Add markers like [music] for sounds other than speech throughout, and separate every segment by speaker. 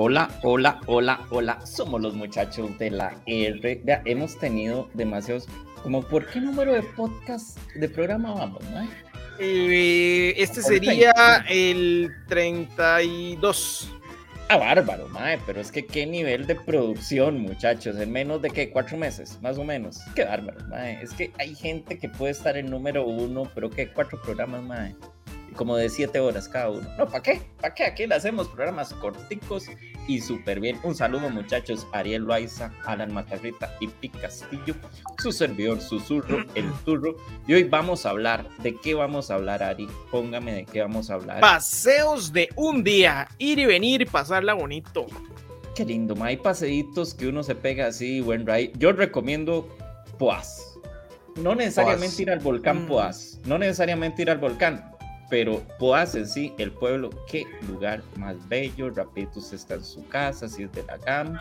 Speaker 1: Hola, hola, hola, hola. Somos los muchachos de la R. Ya hemos tenido demasiados. Como, ¿por qué número de podcast de programa vamos, no?
Speaker 2: Eh, este sería el 32.
Speaker 1: Ah, bárbaro, mae, pero es que qué nivel de producción, muchachos, en menos de que cuatro meses, más o menos. Qué bárbaro, mae. Es que hay gente que puede estar en número uno, pero que cuatro programas, mae como de 7 horas cada uno. No, ¿para qué? ¿Para qué? Aquí le hacemos programas corticos y súper bien. Un saludo muchachos, Ariel Loaiza, Alan Matarrita y Pic Castillo, su servidor Susurro, el turro. Y hoy vamos a hablar, ¿de qué vamos a hablar Ari? Póngame de qué vamos a hablar.
Speaker 2: Paseos de un día, ir y venir y pasarla bonito.
Speaker 1: Qué lindo, hay paseitos que uno se pega así, buen ride. Yo recomiendo Poas. No necesariamente ir al volcán mm. Poas, no necesariamente ir al volcán, pero Poas en sí, el pueblo, qué lugar más bello, Rapitos está en su casa, si es de la GAM,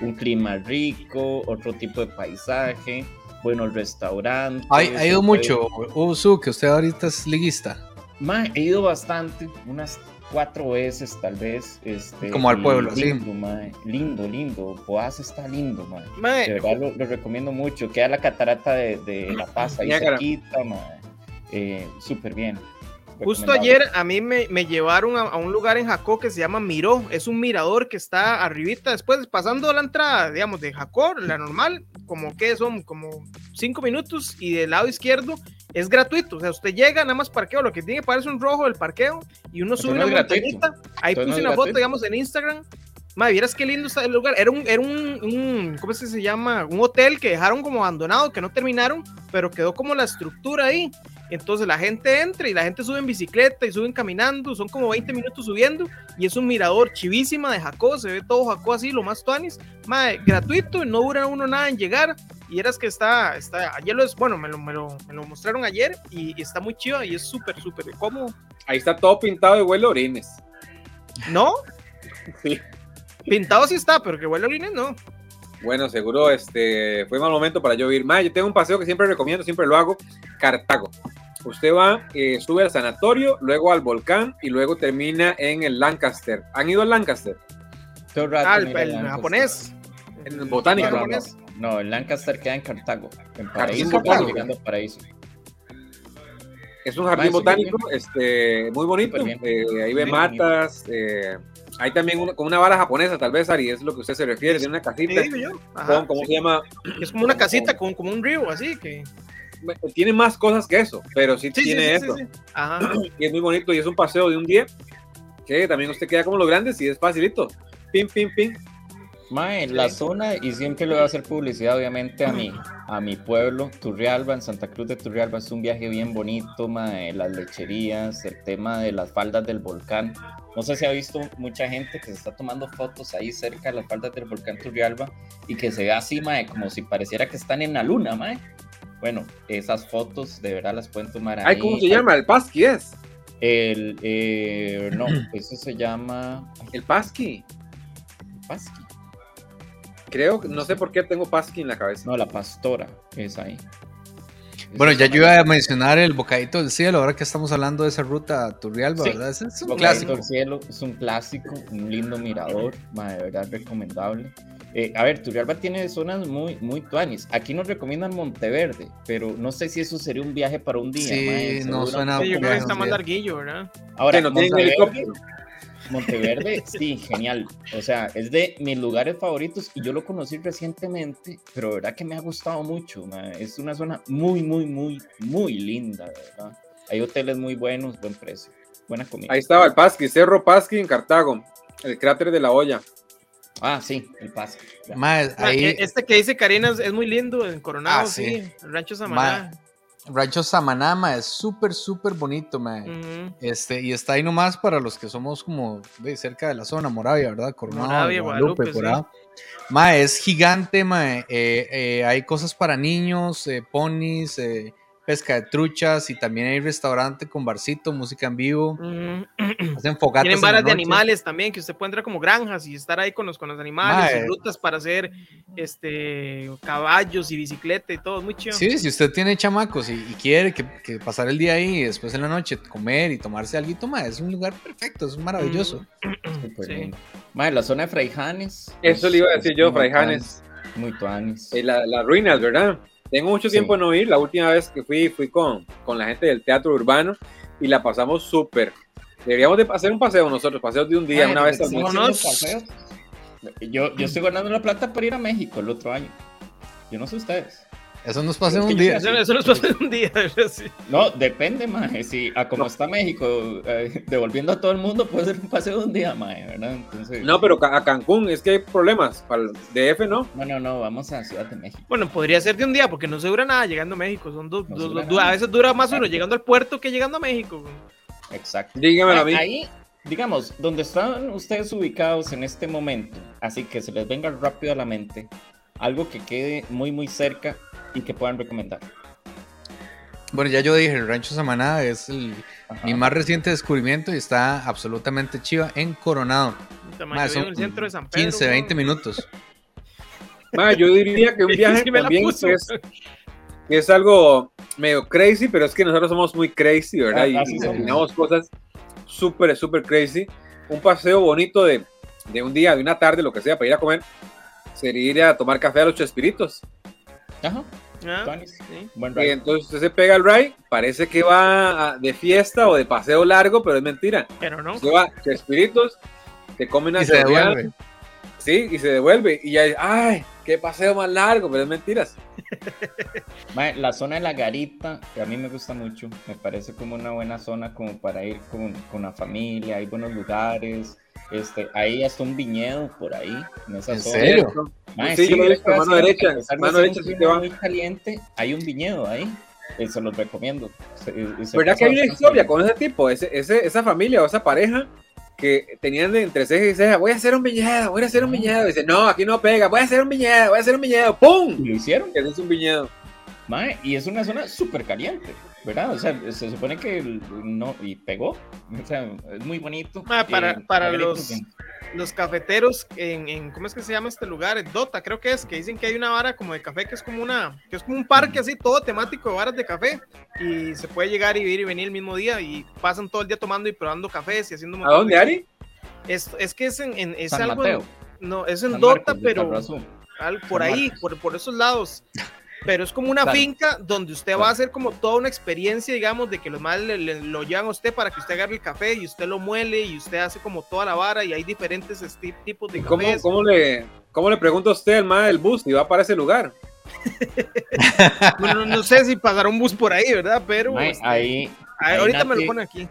Speaker 1: un clima rico, otro tipo de paisaje, buenos restaurantes.
Speaker 3: Ha ido mucho, Usu, que usted ahorita es liguista.
Speaker 1: Ma, he ido bastante, unas cuatro veces tal vez. Este,
Speaker 3: Como al pueblo,
Speaker 1: lindo, lindo, lindo. Poas está lindo, ma. De verdad lo, recomiendo mucho. Queda la catarata de, La Paz ahí cerquita, ma. Eh, súper bien.
Speaker 2: Justo ayer a mí me, llevaron a, un lugar en Jacó que se llama Miró. Es un mirador que está arribita, después pasando la entrada, digamos, de Jacó, la normal, como que son como cinco minutos y del lado izquierdo es gratuito. O sea, usted llega, nada más parqueo, lo que tiene parece un rojo del parqueo y uno sube una montañita. Ahí puse una foto, digamos, en Instagram. Madre, vieras qué lindo está el lugar. Era un, era un, un, ¿cómo es que se llama? Un hotel que dejaron como abandonado, que no terminaron, pero quedó como la estructura ahí. Entonces la gente entra y la gente sube en bicicleta y suben caminando, son como 20 minutos subiendo y es un mirador chivísima de Jacó, se ve todo Jacó así, lo más tuanis, madre, gratuito, no dura uno nada en llegar y eras que está, está ayer lo es, bueno, me lo, me lo, me lo mostraron ayer y, está muy chido y es súper, súper cómodo.
Speaker 4: Ahí está todo pintado de huele orines.
Speaker 2: ¿No? Sí. Pintado sí está, pero que huele orines no.
Speaker 4: Bueno, seguro este fue mal momento para yo ir. más yo tengo un paseo que siempre recomiendo, siempre lo hago, Cartago. Usted va, eh, sube al sanatorio, luego al volcán y luego termina en el Lancaster. ¿Han ido al Lancaster?
Speaker 2: ah, el, japonés.
Speaker 4: El botánico.
Speaker 1: No, el Lancaster queda en Cartago, en Paraíso, Paraíso.
Speaker 4: Es un jardín botánico este, muy bonito. Eh, ahí ve matas. Eh, hay también con una vara japonesa, tal vez, Ari, es lo que usted se refiere. Tiene una casita. ¿Cómo se llama?
Speaker 2: Es como una casita con como un río, así que
Speaker 4: tiene más cosas que eso, pero sí, tiene eso. [clears throat] Y es muy bonito y es un paseo de un día que también usted queda como los grandes y es facilito. Pim, pim, pim.
Speaker 1: Mae, en la zona, y siempre le voy a hacer publicidad, obviamente, a mi, a mi pueblo, Turrialba, en Santa Cruz de Turrialba. Es un viaje bien bonito, mae, las lecherías, el tema de las faldas del volcán. No sé si ha visto mucha gente que se está tomando fotos ahí cerca de las faldas del volcán Turrialba y que se ve así, mae, como si pareciera que están en la luna, mae. Bueno, esas fotos de verdad las pueden tomar ahí.
Speaker 4: ¿Cómo se llama? ¿El Pasqui es?
Speaker 1: El, eh, no, [clears throat] eso se llama...
Speaker 4: El Pasqui.
Speaker 1: El Pasqui.
Speaker 4: Creo, no sé por qué tengo Pasqui en la cabeza.
Speaker 1: No, la pastora es ahí.
Speaker 3: Bueno, ya yo iba a mencionar el Bocadito del Cielo, ahora que estamos hablando de esa ruta Turrialba, ¿verdad?
Speaker 1: Es, un clásico. del Cielo es un clásico, un lindo mirador, de verdad recomendable. Eh, a ver, Turrialba tiene zonas muy, muy tuanis. Aquí nos recomiendan Monteverde, pero no sé si eso sería un viaje para un día.
Speaker 3: Sí, no suena.
Speaker 2: Sí, yo creo que está más larguillo, ¿verdad?
Speaker 1: Ahora, no Monteverde, Monteverde, sí, genial. O sea, es de mis lugares favoritos y yo lo conocí recientemente, pero verdad que me ha gustado mucho. Es una zona muy, muy, muy, muy linda, ¿verdad? Hay hoteles muy buenos, buen precio, buena comida.
Speaker 4: Ahí estaba el Pasqui, Cerro Pasqui en Cartago, el cráter de la olla.
Speaker 1: Ah, sí, el Pasqui.
Speaker 2: E, este que dice Karina es, muy lindo en Coronado, ah, sí. el Rancho Samaná.
Speaker 3: Rancho Samanama es súper, súper bonito, man. este, y está ahí nomás para los que somos como de cerca de la zona, Moravia, ¿verdad?
Speaker 2: Coronado, Moravia, Guadalupe, por ahí.
Speaker 3: es gigante, ma. Eh, eh, hay cosas para niños, eh, ponis, pesca de truchas y también hay restaurante con barcito, música en vivo.
Speaker 2: Mm. [clears throat]
Speaker 3: Hacen fogatas.
Speaker 2: Tienen varas de animales también, que usted puede entrar como granjas y estar ahí con los, con los animales, y rutas para hacer este caballos y bicicleta y todo, muy chido.
Speaker 3: Sí, si usted tiene chamacos y, y quiere que, que pasar el día ahí y después en la noche comer y tomarse algo, toma, es un lugar perfecto, es maravilloso.
Speaker 1: Súper [clears throat]
Speaker 2: Sí.
Speaker 1: lindo. Mae, la zona de Fraijanes.
Speaker 4: Eso
Speaker 1: es-
Speaker 4: le iba a decir yo, Fraijanes.
Speaker 1: Muy tuanis.
Speaker 4: Eh, la- las ruinas, ¿verdad? Tengo mucho
Speaker 1: Sí.
Speaker 4: tiempo en no ir. La última vez que fui, fui con, con la gente del teatro urbano y la pasamos súper. Deberíamos de hacer un paseo nosotros, paseos de un día, una vez al mes.
Speaker 1: paseos. Yo, yo estoy ganando la plata para ir a México el otro año. Yo no sé ustedes.
Speaker 3: Eso nos pasa
Speaker 1: que
Speaker 3: un día.
Speaker 2: Eso, eso nos pasó en un día, sí.
Speaker 1: No, depende, mae. Si a como está México, eh, [laughs] devolviendo a todo el mundo, puede ser un paseo de un día, mae, ¿verdad? Entonces,
Speaker 4: No, pero a Cancún es que hay problemas. Para el DF, ¿no?
Speaker 1: no, no, no, vamos a Ciudad de México.
Speaker 2: Bueno, podría ser de un día, porque no se dura nada llegando a México. Son dos,
Speaker 1: No
Speaker 2: a veces dura más uno llegando al puerto que llegando a México.
Speaker 1: Exacto.
Speaker 4: Dígamelo a mí.
Speaker 1: Ahí, digamos, donde están ustedes ubicados en este momento, así que se les venga rápido a la mente, algo que quede muy, muy cerca y que puedan recomendar.
Speaker 3: Bueno, ya yo dije, el Rancho Samaná es el- mi más reciente descubrimiento y está absolutamente chiva en Coronado.
Speaker 2: Vivo
Speaker 3: son
Speaker 2: en el centro de San Pedro.
Speaker 3: 15, 20 minutos.
Speaker 4: Ma, yo diría que un [laughs] viaje
Speaker 2: Sí
Speaker 4: también es, que es algo medio crazy, pero es que nosotros somos muy crazy, ¿verdad?
Speaker 1: Ah,
Speaker 4: Y imaginamos cosas súper, súper crazy. Un paseo bonito de, de un día, de una tarde, lo que sea, para ir a comer, sería ir a tomar café a los Chespiritos.
Speaker 1: Ajá.
Speaker 2: Ah, sí.
Speaker 1: Buen
Speaker 4: Y
Speaker 1: ride.
Speaker 4: entonces usted se pega el ride, parece que va de fiesta o de paseo largo, pero es mentira.
Speaker 2: Pero no.
Speaker 4: Usted va a Chespiritos, te come una
Speaker 3: Y se devuelve.
Speaker 4: Sí, y se devuelve. Y ya, ay, qué paseo más largo, pero es mentiras. [laughs]
Speaker 1: La zona de la garita, que a mí me gusta mucho, me parece como una buena zona como para ir con, con la familia, hay buenos lugares, este, hay hasta un viñedo por ahí, en esa
Speaker 3: ¿En
Speaker 1: zona.
Speaker 3: serio?
Speaker 1: Mae,
Speaker 4: Sí, yo lo he visto, mano derecha, mano derecha sí que va.
Speaker 1: muy caliente, hay un viñedo ahí, eh, se los recomiendo. Se- y se
Speaker 4: ¿Verdad que hay una historia
Speaker 1: bien.
Speaker 4: con ese tipo, ese, ese- esa familia o esa pareja que tenían de entre ceja y ceja, voy a hacer un viñedo, voy a hacer un viñedo. Y dice, no, aquí no pega, voy a hacer un viñedo, voy a hacer un viñedo,
Speaker 1: Y
Speaker 4: ¡pum!
Speaker 1: lo hicieron.
Speaker 4: Que es un viñedo.
Speaker 1: Mae, y es una zona súper caliente, ¿verdad? O sea, se supone que no, y pegó, o sea, es muy bonito.
Speaker 2: Mae, para-
Speaker 1: Eh,
Speaker 2: para los-
Speaker 1: bien.
Speaker 2: Los cafeteros en, en- ¿cómo es que se llama este lugar? En Dota, creo que es, que dicen que hay una vara como de café que es como una, que es como un parque así, todo temático de varas de café. Y se puede llegar y ir y venir el mismo día y pasan todo el día tomando y probando cafés y haciendo
Speaker 4: ¿A dónde,
Speaker 2: de-
Speaker 4: Ari?
Speaker 2: Es, es que es en, en- es
Speaker 1: San
Speaker 2: algo, en-
Speaker 1: Mateo,
Speaker 2: no, es en
Speaker 1: San
Speaker 2: Dota,
Speaker 1: Marcos
Speaker 2: pero al- por
Speaker 1: San
Speaker 2: ahí,
Speaker 1: Marcos.
Speaker 2: por, por esos lados. Pero es como una
Speaker 1: Claro.
Speaker 2: finca donde usted va a hacer como toda una experiencia, digamos, de que los más le- le- lo llevan a usted para que usted agarre el café y usted lo muele y usted hace como toda la vara y hay diferentes tipos de
Speaker 4: ¿Cómo,
Speaker 2: cafés.
Speaker 4: cómo le, ¿Cómo le pregunta a usted al más del bus si va para ese lugar? [laughs]
Speaker 2: Bueno, no, sé si pasará un bus por ahí, ¿verdad? Pero este,
Speaker 1: ahí,
Speaker 2: ahorita me lo pone aquí.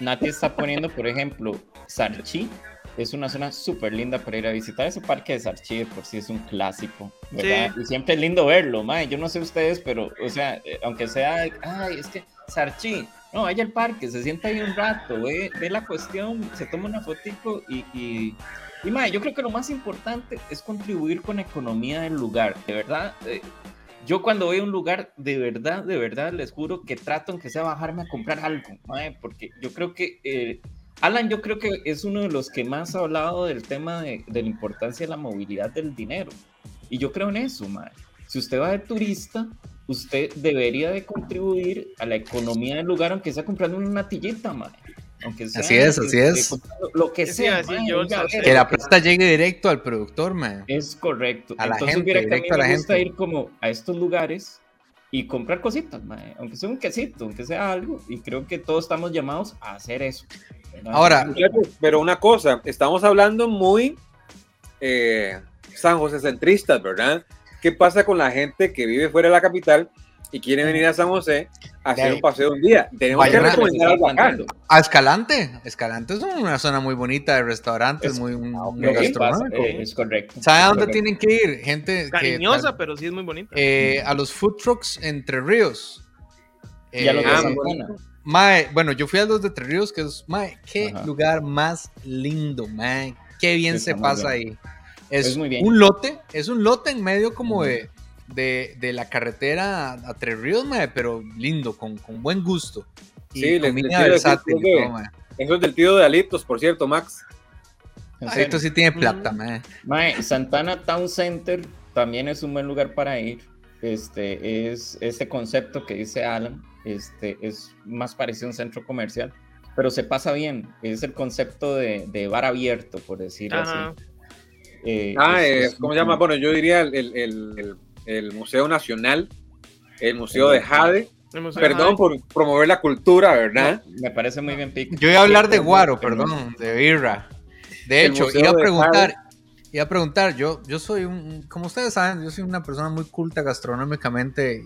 Speaker 1: Nati está poniendo, por ejemplo, Sarchi. Es una zona súper linda para ir a visitar. Ese parque de Sarchi de por sí es un clásico, ¿verdad? Y siempre es lindo verlo, mae. Yo no sé ustedes, pero, o sea, eh, aunque sea, ay, es que Sarchi, no, vaya al parque, se sienta ahí un rato, ve, ve la cuestión, se toma una fotico y, y, y mae, yo creo que lo más importante es contribuir con la economía del lugar, de verdad. eh, yo cuando voy a un lugar, de verdad, de verdad, les juro que trato aunque sea bajarme a comprar algo, mae, porque yo creo que eh, Alan, yo creo que es uno de los que más ha hablado del tema de, de la importancia de la movilidad del dinero. Y yo creo en eso, mae. Si usted va de turista, usted debería de contribuir a la economía del lugar, aunque sea comprando una natillita, mae. Aunque sea,
Speaker 3: Así es, así
Speaker 1: eh,
Speaker 3: es.
Speaker 1: Lo que
Speaker 2: Sí,
Speaker 1: sea, mae,
Speaker 2: yo,
Speaker 1: oiga,
Speaker 2: o sea,
Speaker 1: a ver,
Speaker 3: Que la plata llegue directo al productor, man.
Speaker 1: es correcto.
Speaker 3: A la
Speaker 1: Entonces,
Speaker 3: gente,
Speaker 1: mira que a mí
Speaker 3: directo a
Speaker 1: me
Speaker 3: la
Speaker 1: gusta
Speaker 3: gente.
Speaker 1: ir como a estos lugares y comprar cositas, mae, aunque sea un quesito, aunque sea algo, y creo que todos estamos llamados a hacer eso. ¿verdad?
Speaker 3: Ahora,
Speaker 4: pero una cosa, estamos hablando muy eh, San José centristas, ¿verdad? ¿Qué pasa con la gente que vive fuera de la capital y quiere venir a San José a hacer un paseo un día? Tenemos
Speaker 3: Vayan
Speaker 4: que
Speaker 3: a-
Speaker 4: recomendar algo acá.
Speaker 3: a Escalante. Escalante es una zona muy bonita de restaurantes,
Speaker 1: Es-
Speaker 3: muy, muy
Speaker 1: pasa,
Speaker 3: gastronómico.
Speaker 1: eh, es correcto.
Speaker 3: ¿Sabe a
Speaker 1: es
Speaker 3: dónde
Speaker 1: correcto.
Speaker 3: tienen que ir? Gente que
Speaker 2: Cariñosa, pero sí es muy bonita.
Speaker 3: eh, a los food trucks Entre Ríos.
Speaker 1: Y a los de
Speaker 3: Eh,
Speaker 4: Ah,
Speaker 1: Santana.
Speaker 3: Mae, bueno, yo fui a los de Entre Ríos, que es, mae, qué
Speaker 1: Ajá.
Speaker 3: lugar más lindo, mae. Qué bien
Speaker 1: Está
Speaker 3: se
Speaker 1: muy
Speaker 3: pasa
Speaker 1: bien.
Speaker 3: ahí. Es,
Speaker 1: Es muy bien.
Speaker 3: un lote, es un lote en medio como de, de, de la carretera a, Tres Ríos, mae, pero lindo, con, con buen gusto.
Speaker 4: Y sí, les, versátil Eso es del tío de Alitos, por cierto, Max.
Speaker 3: Alitos sí tiene plata, mm. mae.
Speaker 1: mae. Santana Town Center también es un buen lugar para ir. Este es este concepto que dice Alan, este es más parecido a un centro comercial, pero se pasa bien. Es el concepto de, de bar abierto, por decirlo así.
Speaker 4: Eh, ah, ¿cómo se llama? Bueno, yo diría el, el, el, Museo Nacional, el Museo de Jade. Perdón por promover la cultura, ¿verdad?
Speaker 1: me parece muy bien, Pic.
Speaker 3: Yo iba a hablar de Guaro, perdón, de Birra. De hecho, iba a preguntar, iba a preguntar, yo, yo soy un, como ustedes saben, yo soy una persona muy culta gastronómicamente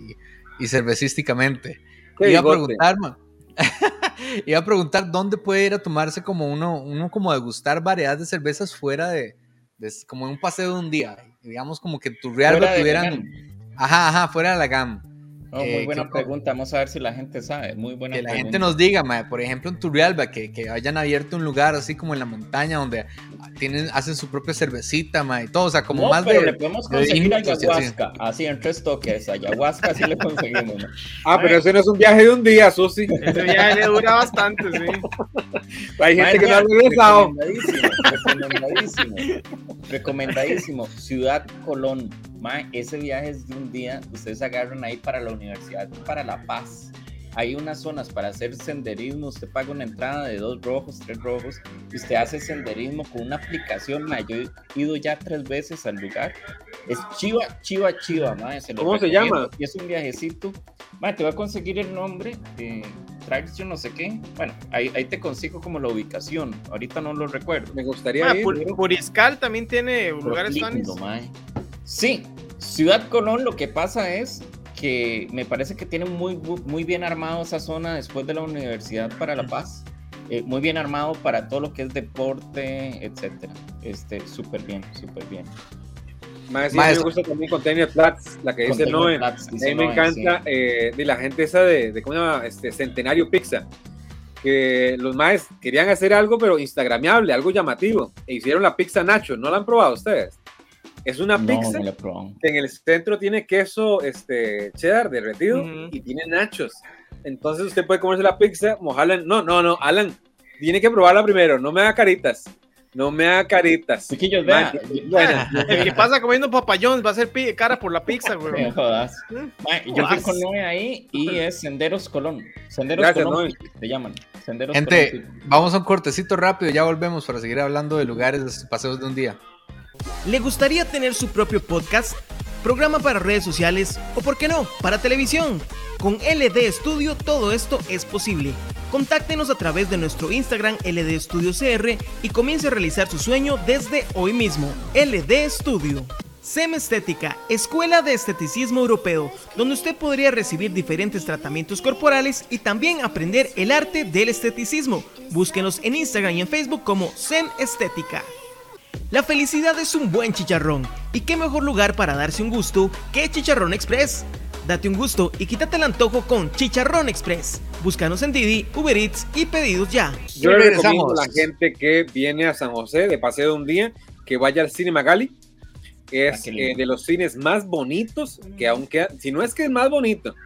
Speaker 3: y, cervecísticamente. Iba a preguntar, [laughs] iba a preguntar dónde puede ir a tomarse como uno, uno como degustar variedades de cervezas fuera de, como en un paseo de un día. Digamos como que tu Real tuvieran. Ajá, ajá, fuera de la GAM.
Speaker 1: Muy eh, buena pregunta, vamos a ver si la gente sabe. Muy buena
Speaker 3: Que la gente nos diga, por ejemplo, en Turrialba, que, que hayan abierto un lugar así como en la montaña donde tienen, hacen su propia cervecita, y todo, o sea, como más
Speaker 1: pero le podemos conseguir ayahuasca, así. en tres toques, ayahuasca sí le conseguimos. [laughs]
Speaker 4: Ah, pero ese no es un viaje de un día, Susi.
Speaker 2: Ese viaje le dura bastante, sí. [laughs]
Speaker 4: Hay gente que no ha regresado.
Speaker 1: Recomendadísimo, recomendadísimo, recomendadísimo. Ciudad Colón ese viaje es de un día, ustedes agarran ahí para la universidad, para La Paz. Hay unas zonas para hacer senderismo, usted paga una entrada de dos rojos, tres rojos, y usted hace senderismo con una aplicación, yo he ido ya tres veces al lugar. Es chiva, chiva, chiva,
Speaker 4: ¿Cómo se llama?
Speaker 1: Y es un viajecito. te voy a conseguir el nombre, de yo no sé qué. Bueno, ahí, ahí, te consigo como la ubicación. Ahorita no lo recuerdo.
Speaker 4: Me gustaría ir.
Speaker 2: Puriscal también tiene lugares tan
Speaker 1: Sí, Ciudad Colón lo que pasa es que me parece que tiene muy, muy bien armado esa zona después de la Universidad para la Paz. Eh, muy bien armado para todo lo que es deporte, etcétera. Este, súper bien, súper bien.
Speaker 4: Más, me gusta también Container Flats, la que dice Noé. a mí me encanta eh, de la gente esa de, de, ¿cómo se llama? Este, Centenario Pizza. Que los maes querían hacer algo, pero instagramiable, algo llamativo. E hicieron la pizza Nacho. ¿No la han probado ustedes? Es una pizza que en el centro tiene queso este, cheddar derretido y tiene nachos. Entonces usted puede comerse la pizza, mojarla No, no, no, Alan, tiene que probarla primero, no me haga caritas. No me haga caritas.
Speaker 1: Chiquillos, vean.
Speaker 2: El que pasa comiendo papayón va a ser cara por la pizza, güey.
Speaker 1: No jodas. yo fui con Noé ahí y es Senderos Colón. Senderos Colón se llaman. Senderos
Speaker 3: Gente, vamos a un cortecito rápido, ya volvemos para seguir hablando de lugares, de paseos de un día.
Speaker 5: ¿Le gustaría tener su propio podcast? Programa para redes sociales o, por qué no, para televisión. Con LD Studio todo esto es posible. Contáctenos a través de nuestro Instagram LD Studio CR y comience a realizar su sueño desde hoy mismo. LD Studio. SEM Estética, Escuela de Esteticismo Europeo, donde usted podría recibir diferentes tratamientos corporales y también aprender el arte del esteticismo. Búsquenos en Instagram y en Facebook como SEM Estética. La felicidad es un buen chicharrón, y qué mejor lugar para darse un gusto que Chicharrón Express. Date un gusto y quítate el antojo con Chicharrón Express. Búscanos en Didi, Uber Eats y pedidos ya.
Speaker 4: Yo le recomiendo a la gente que viene a San José de paseo de un día que vaya al Cine Magali. Es ah, eh, de los cines más bonitos que aún queda, si no es que es más bonito,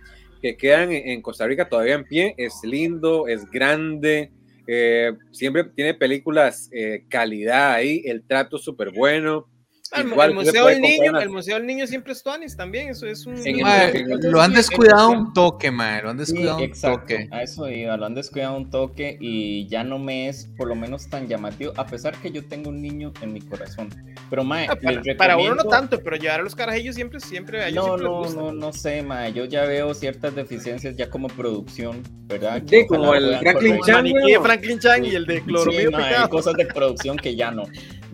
Speaker 4: que quedan en Costa Rica todavía en pie. Es lindo, es grande, eh, siempre tiene películas eh, calidad ahí, el trato súper bueno.
Speaker 2: El, museo del niño, el Museo del Niño siempre es Tuanis también, eso es un...
Speaker 3: lo han descuidado un toque, man, lo han descuidado un toque.
Speaker 1: A eso iba, lo han descuidado un toque y ya no me es por lo menos tan llamativo, a pesar que yo tengo un niño en mi corazón. Pero, mae,
Speaker 2: ah, para, uno no tanto, pero llevar a los carajillos siempre, siempre...
Speaker 1: no, no, no, no sé, mae, yo ya veo ciertas deficiencias ya como producción, ¿verdad?
Speaker 4: Sí, como el Franklin Chang,
Speaker 2: de Franklin Chang y el de Cloromio
Speaker 1: sí, hay [laughs] cosas de producción que ya no.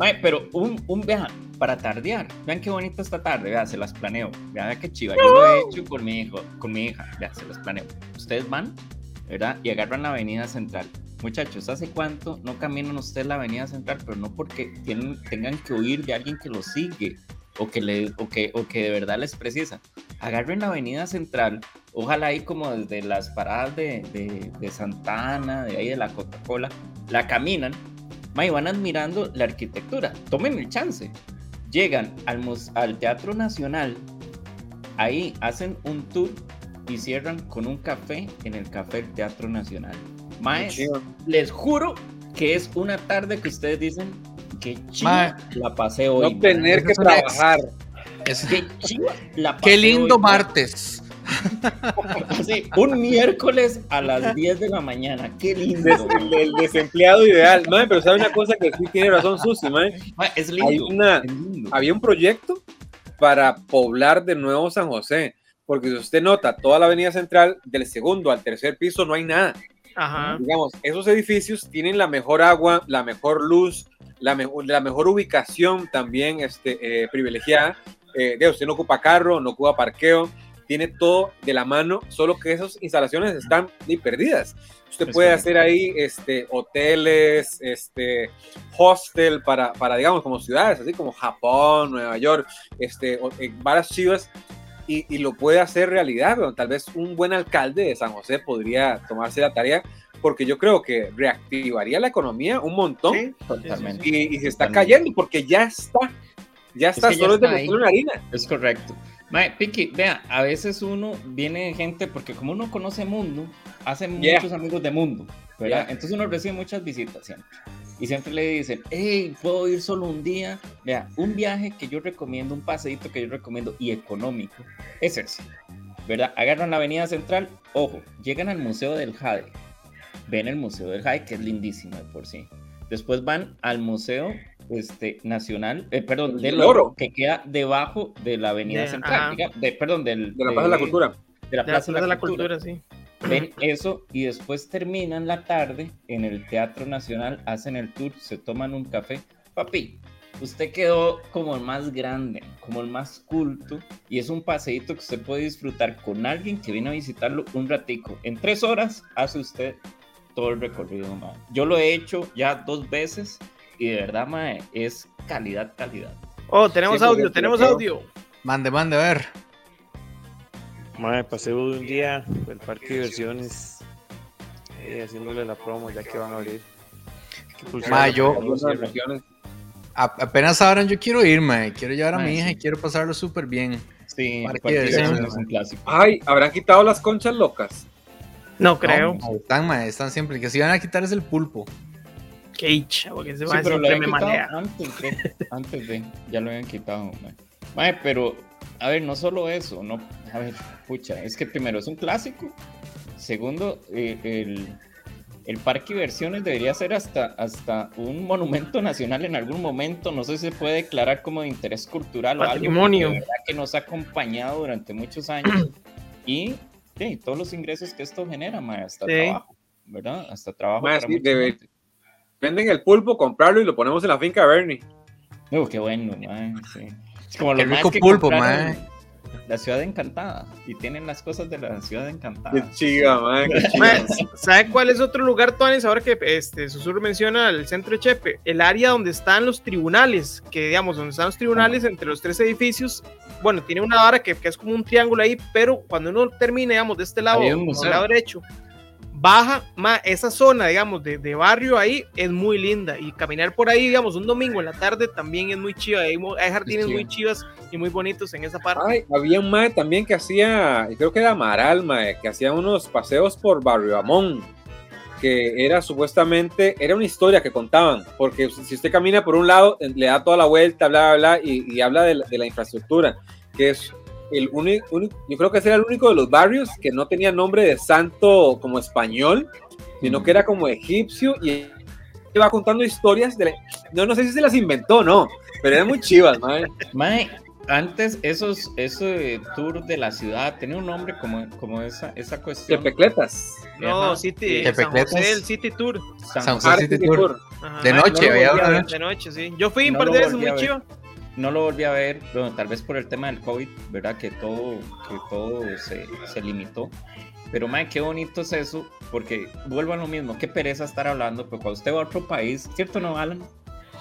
Speaker 1: Mae, pero un, un, vean, para tardear, vean qué bonito esta tarde, vean, se las planeo, vean qué chiva, yo lo he hecho con mi hijo, con mi hija, vean, se las planeo. Ustedes van, ¿verdad? Y agarran la avenida central. Muchachos, ¿hace cuánto no caminan ustedes la avenida central? Pero no porque tienen, tengan que huir de alguien que los sigue o que, le, o que, o que de verdad les precisa. Agarren la avenida central, ojalá ahí como desde las paradas de, de, de Santana, de ahí de la Coca-Cola, la caminan, y van admirando la arquitectura. Tomen el chance. Llegan al, al Teatro Nacional, ahí hacen un tour y cierran con un café en el Café del Teatro Nacional. Mae, les juro que es una tarde que ustedes dicen que chiva la pasé hoy.
Speaker 4: No tener que trabajar.
Speaker 1: Es que chiva la pasé
Speaker 3: Qué lindo martes.
Speaker 1: Sí, un miércoles a las 10 de la mañana. Qué lindo.
Speaker 4: El, el desempleado ideal. Mae, pero sabe una cosa que sí tiene razón Susi,
Speaker 1: es lindo.
Speaker 4: Hay una-
Speaker 1: es lindo.
Speaker 4: Había un proyecto para poblar de nuevo San José. Porque si usted nota, toda la avenida central, del segundo al tercer piso, no hay nada.
Speaker 2: Ajá.
Speaker 4: Digamos, esos edificios tienen la mejor agua, la mejor luz, la, mejor la mejor ubicación también este, eh, privilegiada. Eh, de usted no ocupa carro, no ocupa parqueo, tiene todo de la mano, solo que esas instalaciones están ni perdidas. Usted
Speaker 1: Es
Speaker 4: puede
Speaker 1: correcto.
Speaker 4: hacer ahí este, hoteles, este, hostel para, para, digamos, como ciudades, así como Japón, Nueva York, este, eh, varias chivas, y, y lo puede hacer realidad. Pero tal vez un buen alcalde de San José podría tomarse la tarea, porque yo creo que reactivaría la economía un montón
Speaker 2: Sí,
Speaker 1: Totalmente.
Speaker 4: y, y se está
Speaker 1: Totalmente.
Speaker 4: cayendo porque ya está. Ya está,
Speaker 1: que ya
Speaker 4: solo es de
Speaker 1: está ahí.
Speaker 4: una harina.
Speaker 1: Es correcto. Mae, Piki, vea, a veces uno viene gente, porque como uno conoce mundo, hace
Speaker 4: Yeah.
Speaker 1: muchos amigos de mundo, ¿verdad?
Speaker 4: Yeah.
Speaker 1: Entonces uno recibe muchas visitas siempre. Y siempre le dicen, hey, puedo ir solo un día. Vea, un viaje que yo recomiendo, un paseíto que yo recomiendo y económico, es ese, ¿verdad? Agarran la avenida central, ojo, llegan al Museo del Jade, ven el Museo del Jade, que es lindísimo de por sí. Después van al Museo este, Nacional, eh, perdón,
Speaker 4: El
Speaker 1: del
Speaker 4: del
Speaker 1: oro,
Speaker 4: oro.
Speaker 1: que queda debajo de la Avenida
Speaker 2: De-
Speaker 1: Central, diga- de, perdón, del,
Speaker 4: De la Plaza de la Cultura.
Speaker 1: de la
Speaker 2: De
Speaker 1: Plaza
Speaker 2: la, de la cultura, sí.
Speaker 1: Ven eso y después terminan la tarde en el Teatro Nacional, hacen el tour, se toman un café. Papi, usted quedó como el más grande, como el más culto y es un paseíto que usted puede disfrutar con alguien que viene a visitarlo un ratico. En tres horas hace usted todo el recorrido, mae. Yo lo he hecho ya dos veces y de verdad, mae, es calidad, calidad.
Speaker 2: Oh, tenemos
Speaker 4: Sí,
Speaker 2: audio, tenemos audio.
Speaker 3: Mande, mande, a ver.
Speaker 6: Mae, de un día del parque de diversiones, eh, haciéndole la promo ya que van a abrir. Qué pulsera,
Speaker 3: Ma, yo- apenas ahora yo quiero irme, quiero llevar a
Speaker 1: Mae,
Speaker 3: mi hija
Speaker 1: sí.
Speaker 3: y quiero pasarlo súper bien.
Speaker 1: Sí,
Speaker 3: Parque
Speaker 1: el Parque de
Speaker 3: de
Speaker 1: Diversiones
Speaker 3: Diversiones.
Speaker 1: es un clásico.
Speaker 4: Ay, ¿habrán quitado las conchas locas?
Speaker 2: No creo.
Speaker 3: No, están, mae, están siempre. El que se van a quitar es el pulpo.
Speaker 2: Qué chavo, que se
Speaker 1: Sí,
Speaker 2: va
Speaker 1: pero lo
Speaker 2: me malea.
Speaker 1: antes, creo, antes de, ya lo habían quitado, mae. Mae, pero, a ver, no solo eso, no, a ver, pucha, es que primero es un clásico, segundo, eh, el, el parque de diversiones debería ser hasta, hasta un monumento nacional en algún momento, no sé si se puede declarar como de interés cultural o algo, porque
Speaker 2: Patrimonio.
Speaker 1: de verdad que nos ha acompañado durante muchos años y sí, todos los ingresos que esto genera, mae, hasta
Speaker 2: Sí.
Speaker 1: trabajo, ¿verdad? Hasta trabajo
Speaker 4: Mae,
Speaker 1: para
Speaker 4: sí. Venden el pulpo, comprarlo y lo ponemos en la finca Bernie.
Speaker 1: Uh, qué bueno, sí. Es como
Speaker 3: Qué
Speaker 1: maes
Speaker 3: rico
Speaker 1: que
Speaker 3: pulpo,
Speaker 1: compraron La ciudad encantada. Y tienen las cosas de la ciudad encantada.
Speaker 4: Qué chiga, mae, qué chiga.
Speaker 2: Mae, ¿Sabe cuál es otro lugar, Tuanis? Ahora que este, Susurro menciona el centro de Chepe, el área donde están los tribunales, que digamos, donde están los tribunales entre los tres edificios. Bueno, tiene una vara que, que es como un triángulo ahí, pero cuando uno termina, digamos, de este lado, del lado derecho, baja, ma, esa zona, digamos, de, de barrio ahí es muy linda. Y caminar por ahí, digamos, un domingo en la tarde también es muy chiva. Hay, hay jardines muy chivas y muy bonitos en esa parte.
Speaker 4: Ay, había un mae también que hacía, creo que era Amaral, mae, que hacía unos paseos por Barrio Amón, que era supuestamente, era una historia que contaban, porque si usted camina por un lado, le da toda la vuelta, bla, bla, bla, y, y habla de la, de la infraestructura, que es el único, yo creo que ese era el único de los barrios que no tenía nombre de santo como español, sino que era como egipcio y iba contando historias de la- no, no sé si se las inventó, no, pero eran muy chivas, mae.
Speaker 1: Mae, antes esos, ese tour de la ciudad tenía un nombre como, como esa, esa cuestión.
Speaker 4: Tepecletas.
Speaker 2: No. City,
Speaker 3: Qué
Speaker 2: San
Speaker 3: pecletas.
Speaker 2: José, el City Tour.
Speaker 1: San
Speaker 3: San
Speaker 1: José.
Speaker 3: José City Tour.
Speaker 2: Ajá.
Speaker 3: De noche,
Speaker 1: no.
Speaker 2: De noche, sí. Yo fui un
Speaker 1: No
Speaker 2: par
Speaker 1: lo
Speaker 2: de veces,
Speaker 1: volví a
Speaker 2: muy
Speaker 1: ver. No lo volví a ver, bueno, tal vez por el tema del COVID, ¿verdad? Que todo, que todo se, se limitó. Pero, mae, qué bonito es eso, porque vuelvo a lo mismo, qué pereza estar hablando, pero cuando usted va a otro país, ¿cierto no, Alan?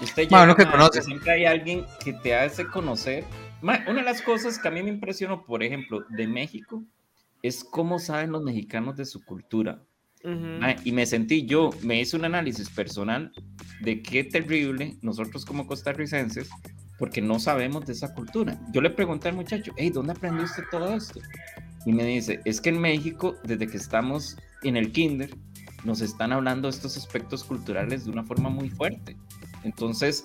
Speaker 1: Usted llega,
Speaker 3: que.
Speaker 1: Siempre hay alguien que te hace conocer. Mae, una de las cosas que a mí me impresionó, por ejemplo, de México, es cómo saben los mexicanos de su cultura. Y me sentí yo, me hice un análisis personal de qué terrible nosotros como costarricenses porque no sabemos de esa cultura. Yo le pregunté al muchacho, hey, ¿dónde aprendió usted todo esto? Y me dice, es que en México, desde que estamos en el kinder, nos están hablando de estos aspectos culturales de una forma muy fuerte. Entonces,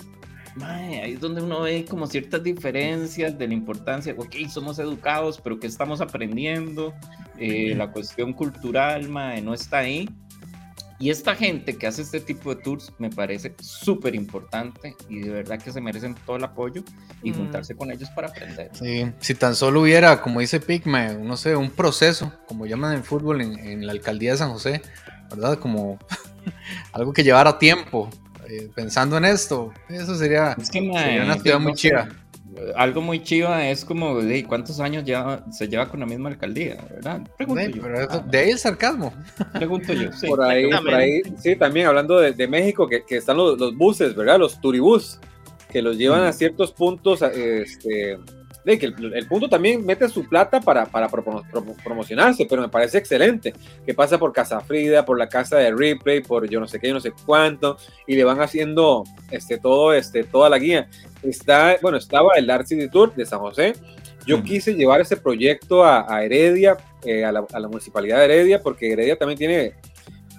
Speaker 1: ahí es donde uno ve como ciertas diferencias de la importancia, ok, somos educados, pero ¿qué estamos aprendiendo? Eh, la cuestión cultural, mae, no está ahí. Y esta gente que hace este tipo de tours me parece súper importante y de verdad que se merecen todo el apoyo y
Speaker 2: Mm.
Speaker 1: juntarse con ellos para aprender.
Speaker 3: Sí, si tan solo hubiera, como dice Pigme, no sé, un proceso, como llaman en fútbol en, en la alcaldía de San José, ¿verdad? Como [laughs] algo que llevara tiempo. eh, pensando en esto, eso sería,
Speaker 1: Es que,
Speaker 3: sería una ciudad muy
Speaker 1: no sé,
Speaker 3: chida.
Speaker 1: Algo muy chiva es como, de ¿cuántos años ya se lleva con la misma alcaldía? ¿Verdad? Pregunto
Speaker 3: Sí,
Speaker 1: yo.
Speaker 3: pero eso-
Speaker 1: Ah,
Speaker 3: de ahí el sarcasmo.
Speaker 1: pregunto yo. sí.
Speaker 4: por ahí, por ahí, sí, también hablando de, de México, que, que están los, los buses, ¿verdad? Los turibús, que los llevan a ciertos puntos, este, de que el, el punto también mete su plata para, para promo- promo- promocionarse, pero me parece excelente, que pasa por Casa Frida, por la casa de Ripley, por yo no sé qué, yo no sé cuánto, y le van haciendo este, todo, este, toda la guía. Está, bueno, estaba el Art City Tour de San José, yo
Speaker 1: Ujú.
Speaker 4: quise llevar ese proyecto a, a Heredia, eh, a, la, a la municipalidad de Heredia, porque Heredia también tiene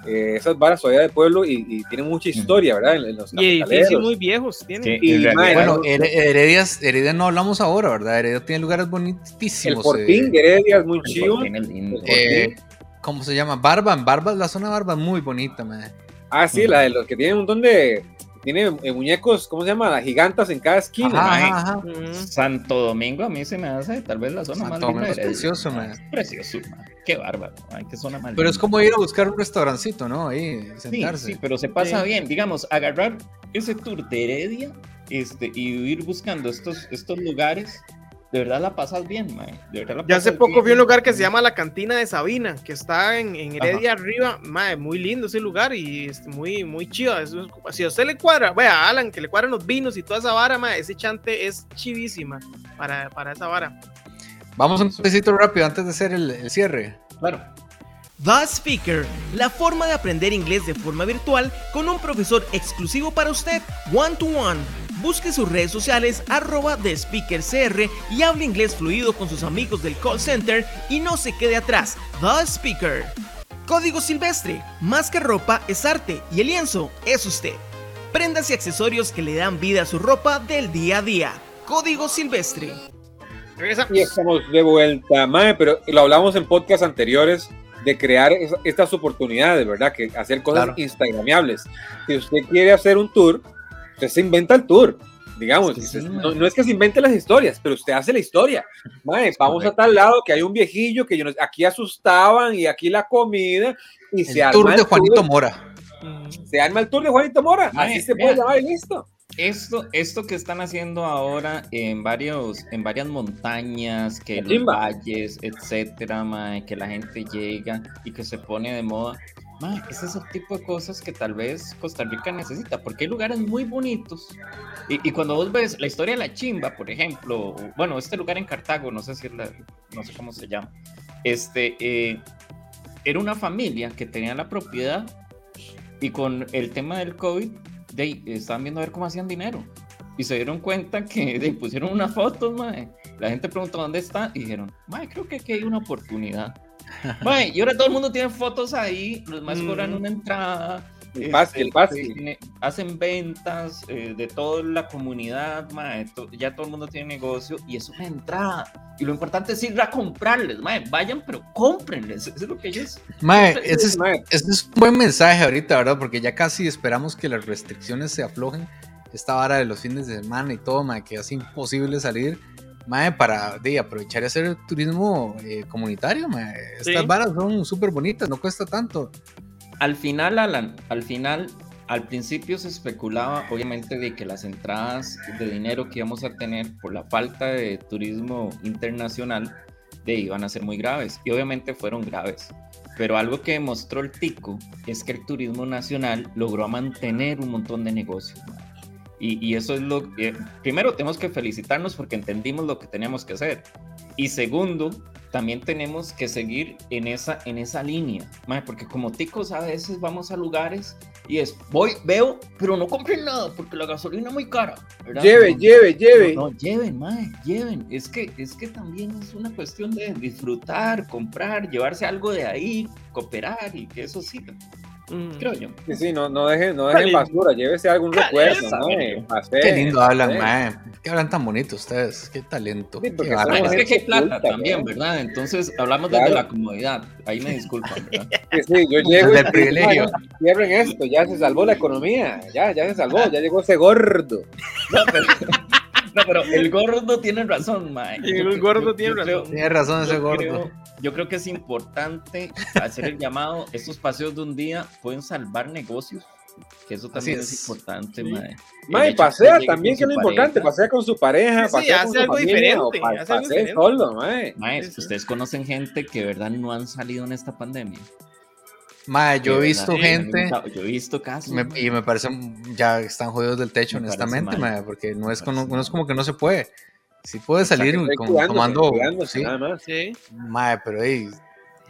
Speaker 4: eh, esas varas todavía de pueblo y, y tiene mucha historia, ¿verdad? En, en los
Speaker 2: Y edificios muy viejos tienen.
Speaker 1: Sí,
Speaker 4: Y,
Speaker 1: en realidad-
Speaker 4: mae,
Speaker 3: Bueno,
Speaker 4: el
Speaker 3: Here- Heredia, Heredia no hablamos ahora, ¿verdad? Heredia tiene lugares
Speaker 4: el
Speaker 3: bonitísimos.
Speaker 4: Fortín
Speaker 3: eh,
Speaker 4: de Heredia es muy
Speaker 1: El. Fortín
Speaker 3: eh, ¿Cómo se llama? Barban, Barban, la zona de Barban muy bonita, man.
Speaker 4: Ah, sí, la de los que tienen un montón de. Tiene eh, muñecos, ¿cómo se llama? Las gigantas en cada esquina.
Speaker 3: Ajá.
Speaker 2: Mm.
Speaker 1: Santo Domingo a mí se me hace tal vez la zona
Speaker 3: Santo
Speaker 1: más linda
Speaker 3: es precioso.
Speaker 1: Es Precioso, mae. Qué bárbaro. Ay, qué zona más
Speaker 3: Pero es como ir a buscar un restaurancito, ¿no? Ahí,
Speaker 1: Sí,
Speaker 3: sentarse.
Speaker 1: sí, pero se pasa
Speaker 2: Sí.
Speaker 1: bien. Digamos, agarrar ese tour de Heredia este, y ir buscando estos, estos lugares, de verdad la pasas bien, mae. De verdad la
Speaker 2: Ya hace
Speaker 1: pasas
Speaker 2: poco
Speaker 1: bien.
Speaker 2: vi un lugar que se llama la Cantina de Sabina, que está en, en Heredia arriba. Mae, muy lindo ese lugar y es muy, muy chido. Es- si a usted le cuadra, vea, a Alan, que le cuadran los vinos y toda esa vara, mae, ese chante es chivísima para, para esa vara.
Speaker 3: Vamos un besito rápido antes de hacer el, el cierre.
Speaker 1: Claro.
Speaker 5: The Speaker, la forma de aprender inglés de forma virtual con un profesor exclusivo para usted, one to one. Busque sus redes sociales arroba The Speaker CR y hable inglés fluido con sus amigos del call center y no se quede atrás. The Speaker. Código Silvestre, más que ropa es arte y el lienzo es usted. Prendas y accesorios que le dan vida a su ropa del día a día. Código Silvestre.
Speaker 2: Regresa.
Speaker 4: Y estamos de vuelta, mae, pero lo hablamos en podcasts anteriores de crear es- estas oportunidades, ¿verdad? Que hacer cosas
Speaker 3: Claro.
Speaker 4: instagramiables. Si usted quiere hacer un tour, usted se inventa el tour. Digamos,
Speaker 1: Es que
Speaker 4: dice,
Speaker 1: sí,
Speaker 4: no, no es que se invente las historias, pero usted hace la historia. Mae, vamos
Speaker 1: correcto.
Speaker 4: a tal lado que hay un viejillo que yo no- aquí asustaban y aquí la comida y se
Speaker 3: El
Speaker 4: arma
Speaker 3: tour
Speaker 4: el
Speaker 3: de Juanito
Speaker 4: tour,
Speaker 3: Mora.
Speaker 4: Se arma el tour de Juanito Mora.
Speaker 1: Mae,
Speaker 4: Así se puede llamar y listo.
Speaker 1: Esto, esto que están haciendo ahora en varios, en varias montañas, que los valles, etcétera, mae, que la gente llega y que se pone de moda. Mae, ese es el tipo de cosas que tal vez Costa Rica necesita, porque hay lugares muy bonitos. Y, y cuando vos ves la historia de la chimba, por ejemplo, bueno, este lugar en Cartago, no sé si es la- no sé cómo se llama, este, eh, era una familia que tenía la propiedad y con el tema del COVID, de, ahí, estaban viendo a ver cómo hacían dinero. Y se dieron cuenta que de, pusieron unas fotos, mae. La gente preguntó dónde está y dijeron, mae, creo que aquí hay una oportunidad. [laughs] Mae, y ahora todo el mundo tiene fotos ahí, los más cobran
Speaker 2: Mm.
Speaker 1: una entrada.
Speaker 4: El pase, el
Speaker 1: ne- hacen ventas eh, de toda la comunidad, mae, to- ya todo el mundo tiene negocio y es una entrada. Y lo importante es ir a comprarles, mae, vayan, pero cómprenles. Eso es lo que ellos.
Speaker 3: Mae, ese es,
Speaker 4: Mae,
Speaker 3: ese es un buen mensaje ahorita, ¿verdad? Porque ya casi esperamos que las restricciones se aflojen. Esta vara de los fines de semana y todo, mae, que hace imposible salir. Mae, para de, aprovechar y hacer turismo eh, comunitario, mae. Estas
Speaker 2: Sí.
Speaker 3: varas son súper bonitas, no cuesta tanto.
Speaker 1: Al final, Alan, al final, al principio se especulaba, obviamente, de que las entradas de dinero que íbamos a tener por la falta de turismo internacional de iban a ser muy graves. Y obviamente fueron graves. Pero algo que demostró el Tico es que el turismo nacional logró mantener un montón de negocios. Y, y eso es lo que, primero tenemos que felicitarnos porque entendimos lo que teníamos que hacer. Y segundo, también tenemos que seguir en esa, en esa línea, mae, porque como ticos a veces vamos a lugares y es, voy, veo, pero no compren nada porque la gasolina es muy cara. ¿verdad?
Speaker 4: Lleve,
Speaker 1: No,
Speaker 4: lleve, lleve.
Speaker 1: No, lleven, mae, lleven. Es que, es que también es una cuestión de disfrutar, comprar, llevarse algo de ahí, cooperar y que eso sí. Creo yo.
Speaker 4: Sí, sí, no, no dejen, no
Speaker 2: Caliente.
Speaker 4: basura, llévese algún recuerdo, ¿no?
Speaker 3: Qué lindo hablan, mae. Qué hablan tan bonito ustedes. Qué talento.
Speaker 4: Sí,
Speaker 3: Qué
Speaker 1: es que hay plata
Speaker 4: culta,
Speaker 1: también,
Speaker 4: ¿no?
Speaker 1: ¿verdad? Entonces hablamos
Speaker 4: Claro.
Speaker 1: desde la comodidad. Ahí me disculpan, ¿verdad? [laughs]
Speaker 4: Sí, sí, yo llego
Speaker 3: Desde el privilegio.
Speaker 4: cierren esto, ya se salvó la economía, ya, ya se salvó, ya llegó ese gordo. [laughs]
Speaker 1: No, pero, no, pero el gordo tiene razón, Yo
Speaker 2: el gordo
Speaker 1: yo-
Speaker 2: tiene
Speaker 1: yo
Speaker 2: razón.
Speaker 1: creo-
Speaker 3: Tiene razón ese
Speaker 1: yo
Speaker 3: gordo.
Speaker 1: creo- yo creo que es importante hacer el llamado. Estos paseos de un día pueden salvar negocios. Que eso también es,
Speaker 3: es.
Speaker 1: importante,
Speaker 2: Sí.
Speaker 1: mae. Que
Speaker 4: pasea
Speaker 1: llegue
Speaker 4: también,
Speaker 1: con
Speaker 4: que es lo importante, pasea con su pareja,
Speaker 2: Sí, sí,
Speaker 4: pasea
Speaker 2: hace
Speaker 4: con su
Speaker 2: algo
Speaker 4: familia,
Speaker 2: diferente,
Speaker 4: pa-
Speaker 2: hace algo
Speaker 4: pasee
Speaker 2: diferente.
Speaker 4: solo, mae.
Speaker 2: Sí.
Speaker 1: ustedes conocen gente que de verdad no han salido en esta pandemia.
Speaker 3: Mae, yo he visto
Speaker 1: verdad,
Speaker 3: gente
Speaker 1: Yo he visto casos.
Speaker 3: me- y me parece ya están jodidos del techo,
Speaker 1: Me
Speaker 3: honestamente,
Speaker 1: mal.
Speaker 3: mae, porque no es, como,
Speaker 1: parece
Speaker 3: no es como que no se puede. Si puede salir
Speaker 4: Estoy
Speaker 3: con-
Speaker 4: cuidándose,
Speaker 3: tomando, sí,
Speaker 4: nada más.
Speaker 2: Sí.
Speaker 3: mae, pero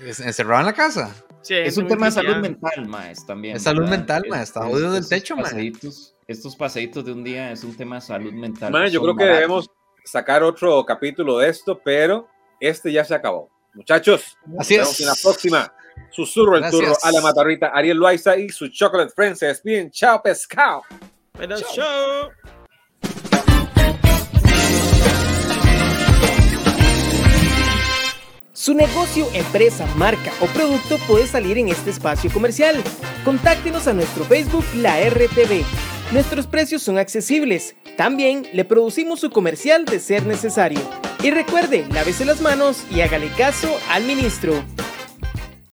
Speaker 3: es- encerrado en la casa.
Speaker 2: Sí,
Speaker 1: Es un tema de salud mental, maes, también.
Speaker 3: Es salud
Speaker 1: ¿verdad?
Speaker 3: mental, mae, está jodido del
Speaker 1: estos
Speaker 3: techo,
Speaker 1: paseitos, Estos paseitos de un día es un tema de salud mental.
Speaker 4: Mae, yo creo que
Speaker 1: baratos.
Speaker 4: debemos sacar otro capítulo de esto, pero este ya se acabó. Muchachos,
Speaker 3: Así
Speaker 4: nos vemos
Speaker 3: es.
Speaker 4: en la próxima. Susurro el
Speaker 3: Gracias.
Speaker 4: turro a la matarrita. Ariel Loaiza y su Chocolate Friends se despiden. Chao, pescado.
Speaker 2: Pero show.
Speaker 5: Su negocio, empresa, marca o producto puede salir en este espacio comercial. Contáctenos a nuestro Facebook La RTV. Nuestros precios son accesibles. También le producimos su comercial de ser necesario. Y recuerde, lávese las manos y hágale caso al ministro.